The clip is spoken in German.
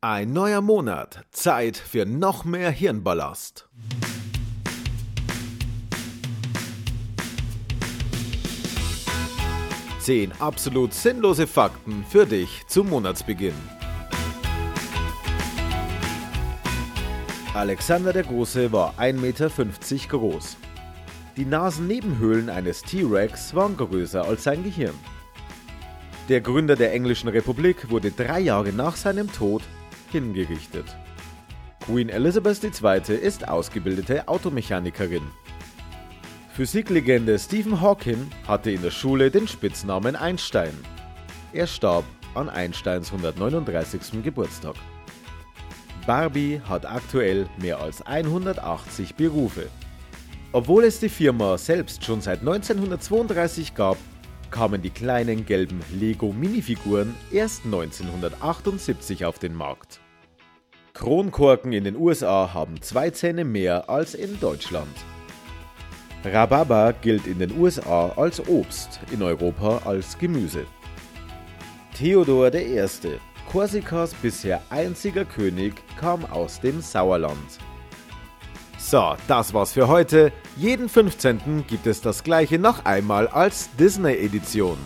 Ein neuer Monat, Zeit für noch mehr Hirnballast. Zehn absolut sinnlose Fakten für dich zum Monatsbeginn. Alexander der Große war 1,50 Meter groß. Die Nasennebenhöhlen eines T-Rex waren größer als sein Gehirn. Der Gründer der Englischen Republik wurde drei Jahre nach seinem Tod hingerichtet. Queen Elizabeth II. ist ausgebildete Automechanikerin. Physiklegende Stephen Hawking hatte in der Schule den Spitznamen Einstein. Er starb an Einsteins 139. Geburtstag. Barbie hat aktuell mehr als 180 Berufe. Obwohl es die Firma selbst schon seit 1932 gab, kamen die kleinen gelben Lego Minifiguren erst 1978 auf den Markt. Kronkorken in den USA haben zwei Zähne mehr als in Deutschland. Rhabarber gilt in den USA als Obst, in Europa als Gemüse. Theodor I., Korsikas bisher einziger König, kam aus dem Sauerland. So, das war's für heute. Jeden 15. gibt es das gleiche noch einmal als Disney-Edition.